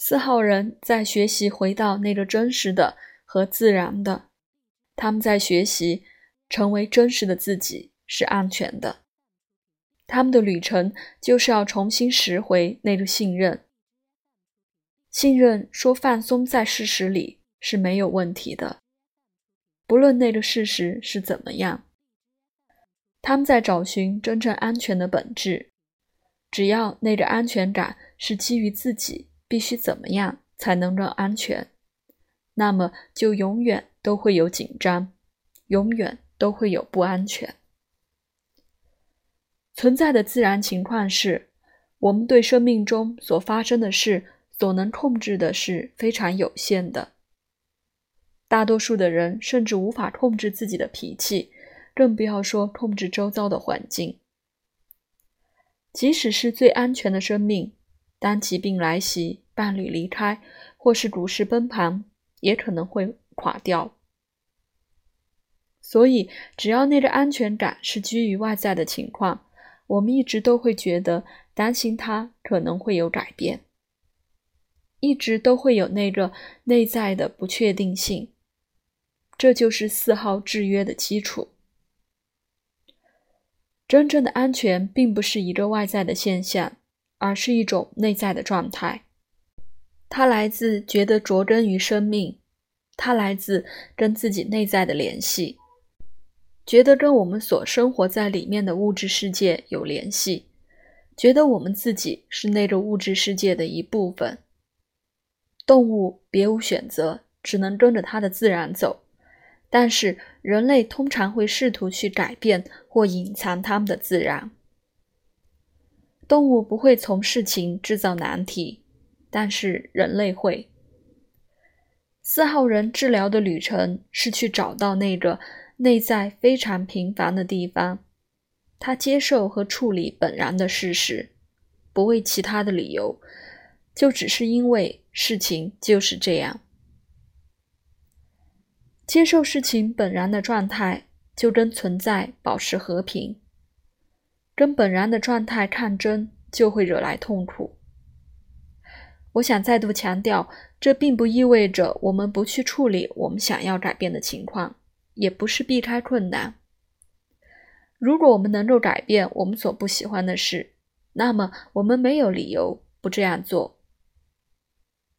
四号人在学习回到那个真实的和自然的，他们在学习成为真实的自己是安全的。他们的旅程就是要重新拾回那个信任，信任说放松在事实里是没有问题的，不论那个事实是怎么样。他们在找寻真正安全的本质，只要那个安全感是基于自己。必须怎么样才能让安全？那么就永远都会有紧张，永远都会有不安全。存在的自然情况是，我们对生命中所发生的事所能控制的是非常有限的。大多数的人甚至无法控制自己的脾气，更不要说控制周遭的环境。即使是最安全的生命。当疾病来袭、伴侣离开，或是股市崩盘，也可能会垮掉。所以，只要那个安全感是基于外在的情况，我们一直都会觉得担心它可能会有改变，一直都会有那个内在的不确定性。这就是四号制约的基础。真正的安全并不是一个外在的现象。而是一种内在的状态，它来自觉得着根于生命，它来自跟自己内在的联系，觉得跟我们所生活在里面的物质世界有联系，觉得我们自己是那个物质世界的一部分。动物别无选择，只能跟着它的自然走，但是人类通常会试图去改变或隐藏他们的自然。动物不会从事情制造难题，但是人类会。四号人治疗的旅程是去找到那个内在非常平凡的地方，他接受和处理本然的事实，不为其他的理由，就只是因为事情就是这样。接受事情本然的状态，就跟存在保持和平。跟本然的状态抗争，就会惹来痛苦。我想再度强调，这并不意味着我们不去处理我们想要改变的情况，也不是避开困难。如果我们能够改变我们所不喜欢的事，那么我们没有理由不这样做。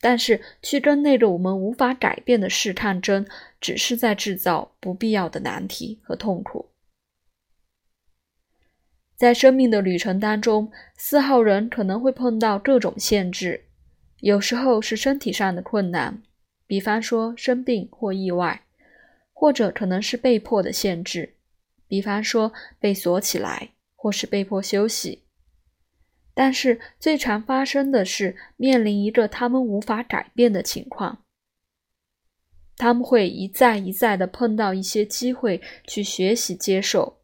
但是，去跟那个我们无法改变的事抗争，只是在制造不必要的难题和痛苦。在生命的旅程当中，四号人可能会碰到各种限制，有时候是身体上的困难，比方说生病或意外，或者可能是被迫的限制，比方说被锁起来或是被迫休息。但是最常发生的是面临一个他们无法改变的情况，他们会一再一再的碰到一些机会去学习接受。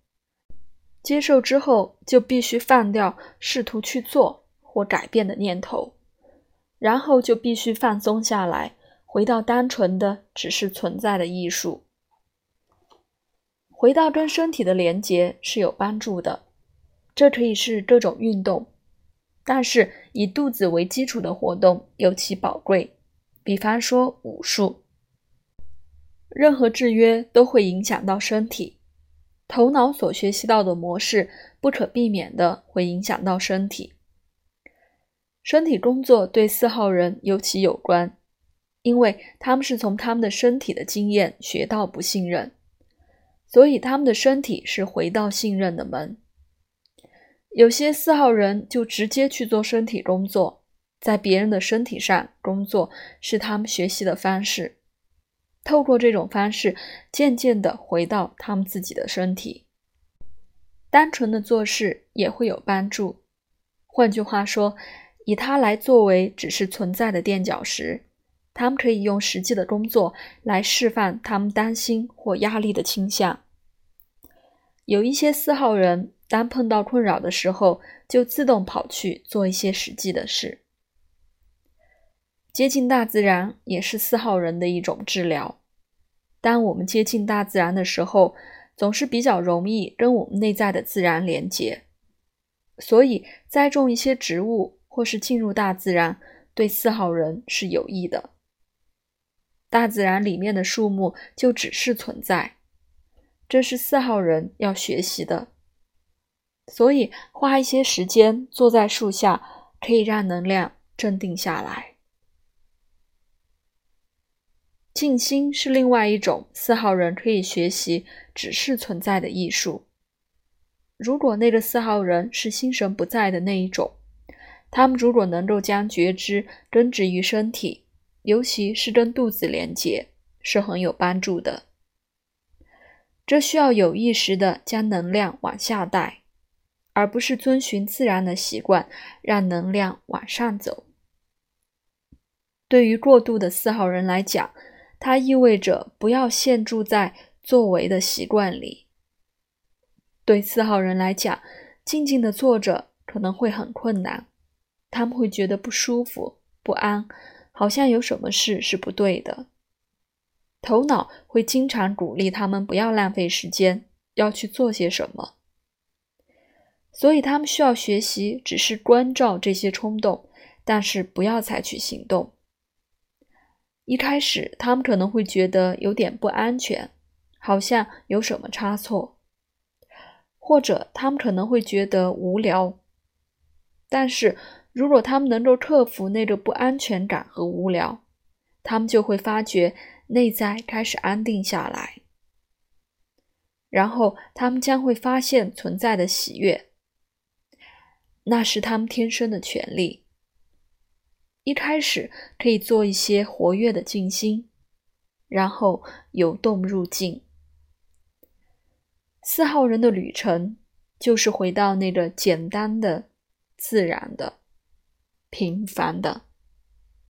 接受之后，就必须放掉试图去做或改变的念头，然后就必须放松下来，回到单纯的只是存在的艺术。回到跟身体的连接是有帮助的，这可以是各种运动，但是以肚子为基础的活动尤其宝贵，比方说武术。任何制约都会影响到身体。头脑所学习到的模式，不可避免的会影响到身体。身体工作对四号人尤其有关，因为他们是从他们的身体的经验学到不信任，所以他们的身体是回到信任的门。有些四号人就直接去做身体工作，在别人的身体上工作是他们学习的方式。透过这种方式，渐渐的回到他们自己的身体。单纯的做事也会有帮助。换句话说，以它来作为只是存在的垫脚石，他们可以用实际的工作来释放他们担心或压力的倾向。有一些四号人，当碰到困扰的时候，就自动跑去做一些实际的事。接近大自然也是四号人的一种治疗。当我们接近大自然的时候，总是比较容易跟我们内在的自然连接。所以，栽种一些植物或是进入大自然，对四号人是有益的。大自然里面的树木就只是存在，这是四号人要学习的。所以，花一些时间坐在树下，可以让能量镇定下来。静心是另外一种四号人可以学习只是存在的艺术。如果那个四号人是心神不在的那一种，他们如果能够将觉知根植于身体，尤其是跟肚子连接，是很有帮助的。这需要有意识的将能量往下带。而不是遵循自然的习惯，让能量往上走。对于过度的四号人来讲，它意味着不要陷住在作为的习惯里。对四号人来讲，静静的坐着可能会很困难，他们会觉得不舒服、不安，好像有什么事是不对的。头脑会经常鼓励他们不要浪费时间，要去做些什么。所以他们需要学习，只是关照这些冲动，但是不要采取行动。一开始，他们可能会觉得有点不安全，好像有什么差错，或者他们可能会觉得无聊。但是如果他们能够克服那个不安全感和无聊，他们就会发觉内在开始安定下来，然后他们将会发现存在的喜悦。那是他们天生的权利。一开始可以做一些活跃的静心，然后由动入静。四号人的旅程就是回到那个简单的、自然的、平凡的。